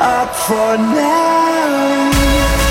up for now.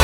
Música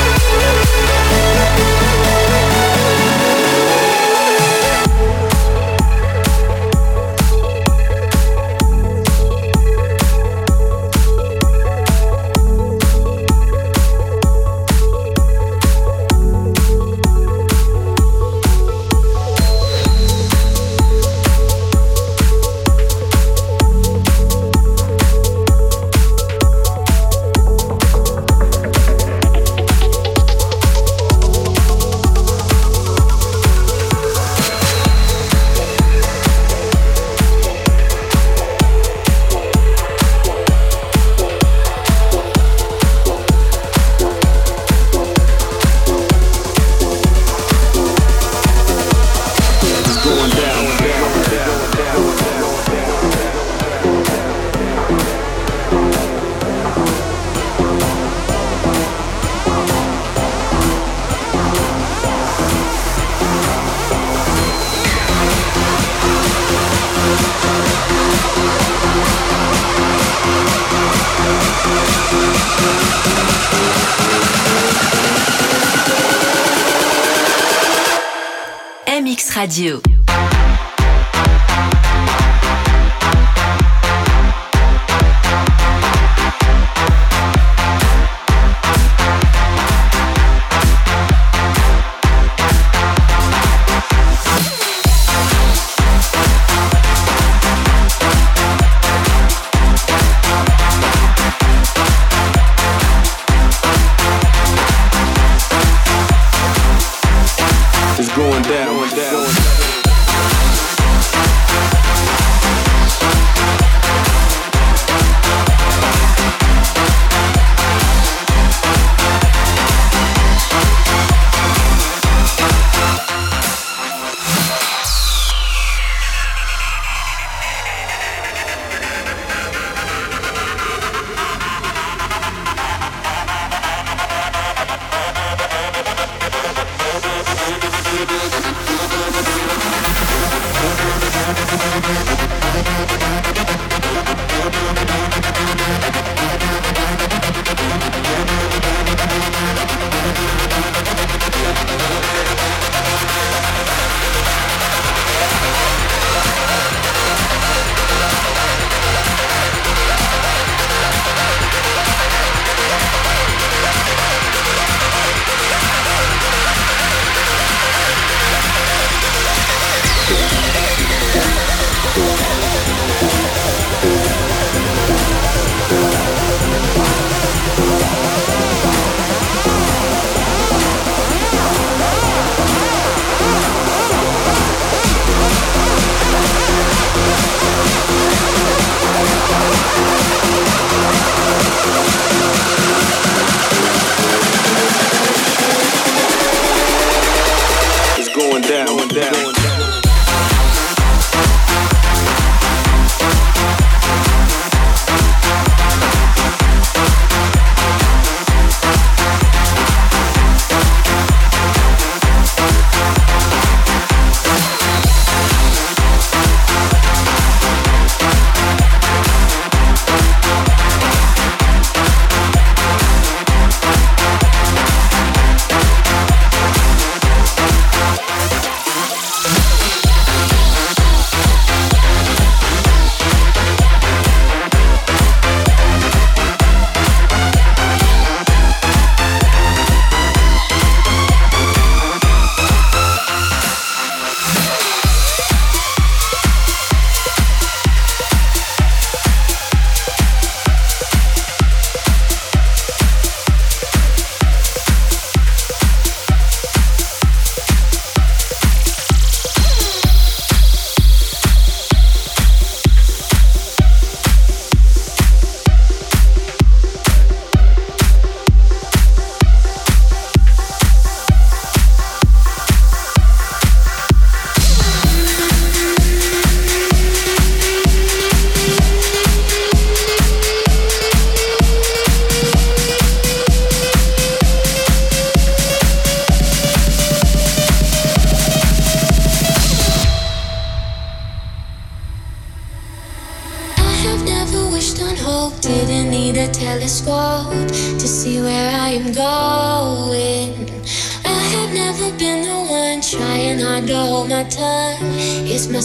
Radio.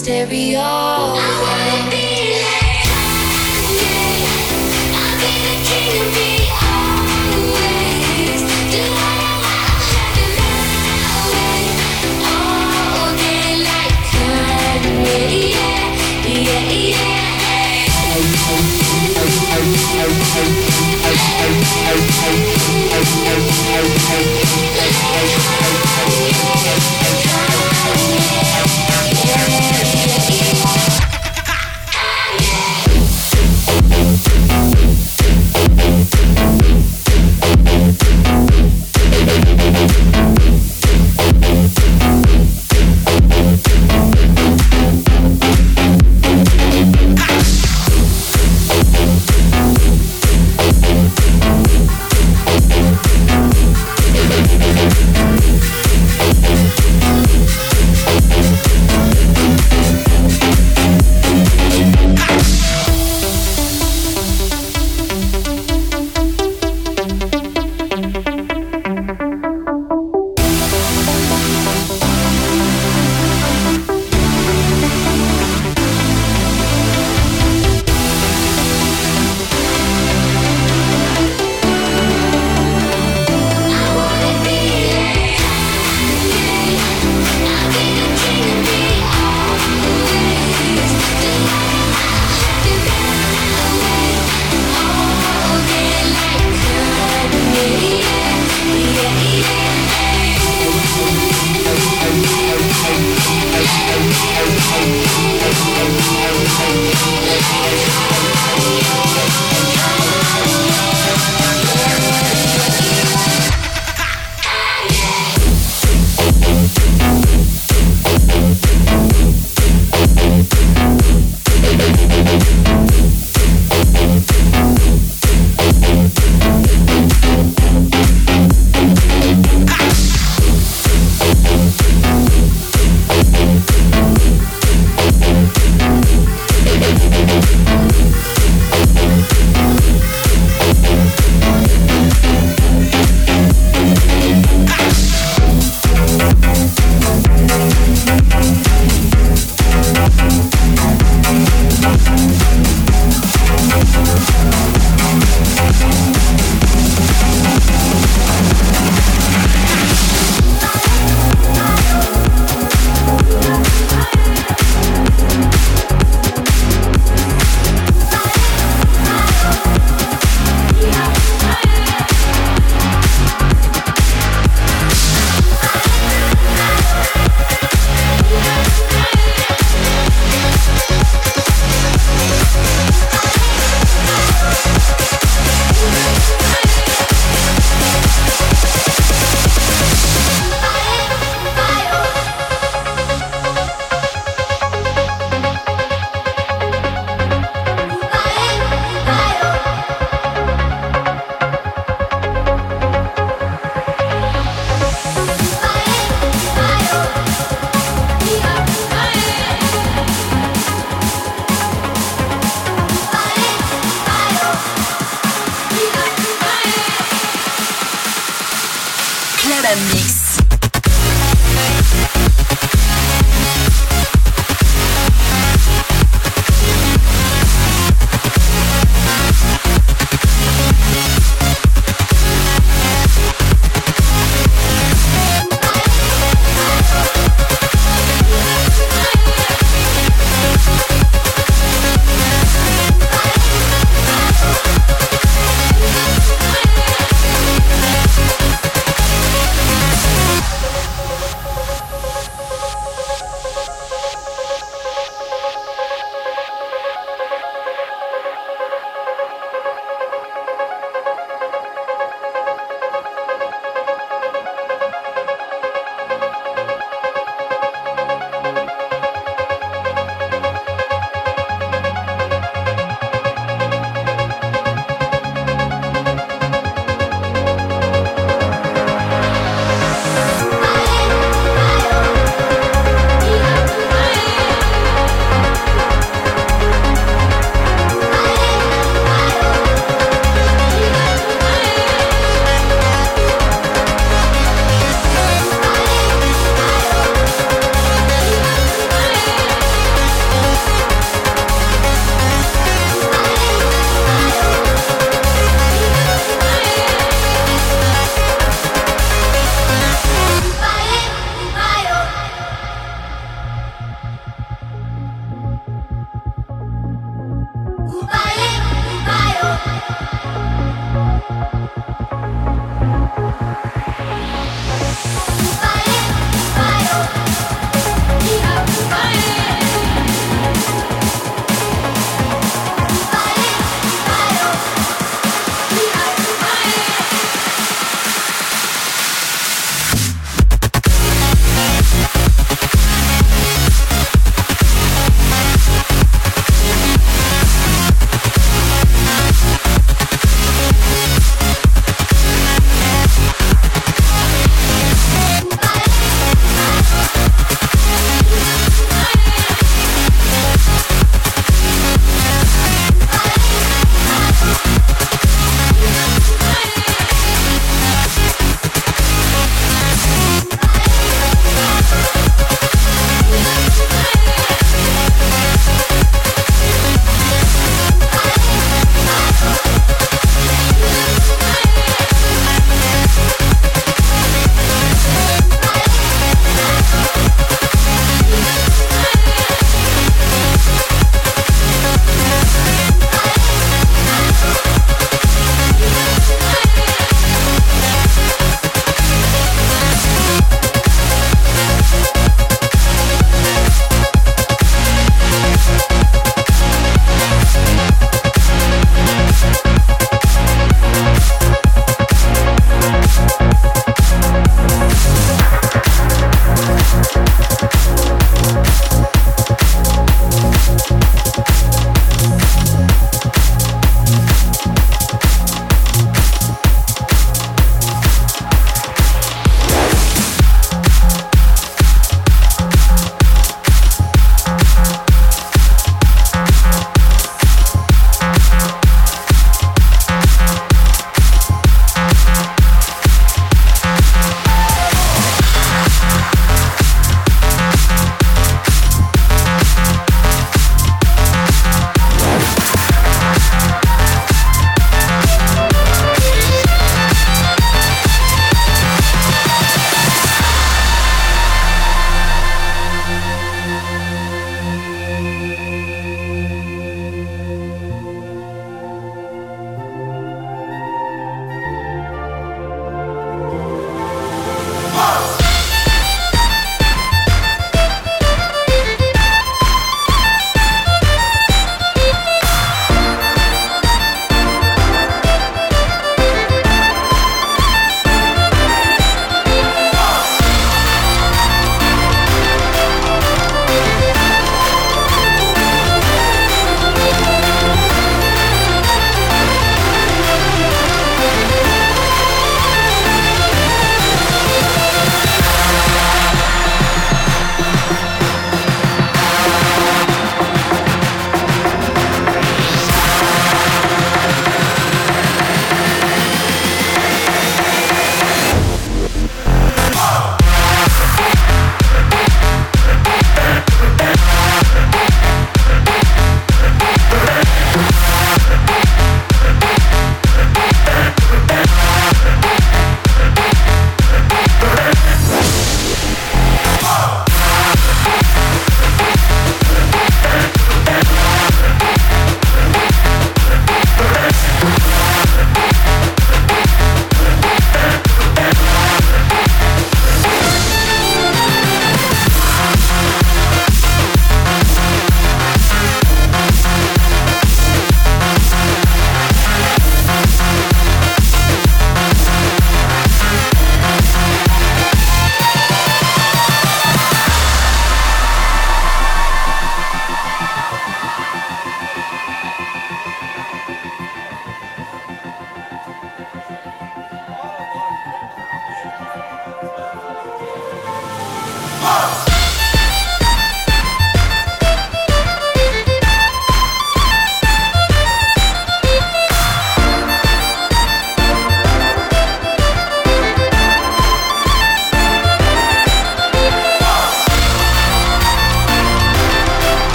stereo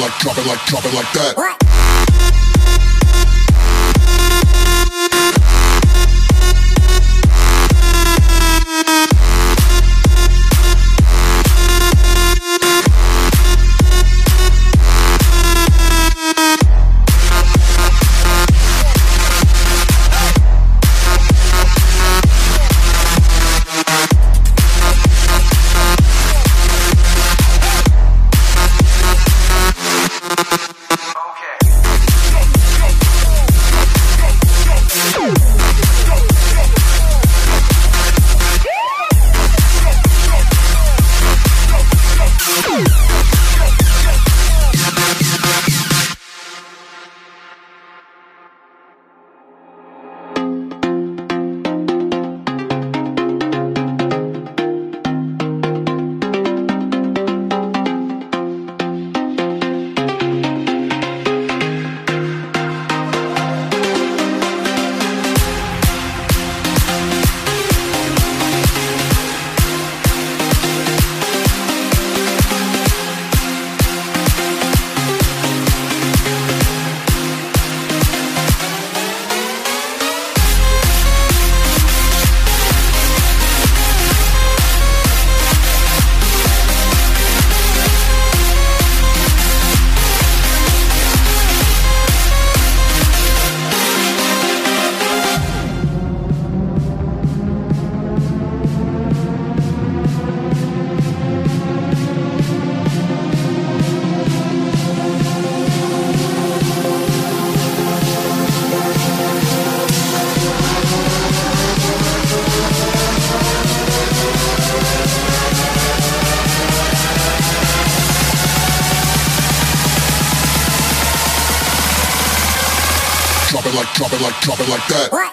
like, drop it like, drop it like that. drop it like, drop it like that.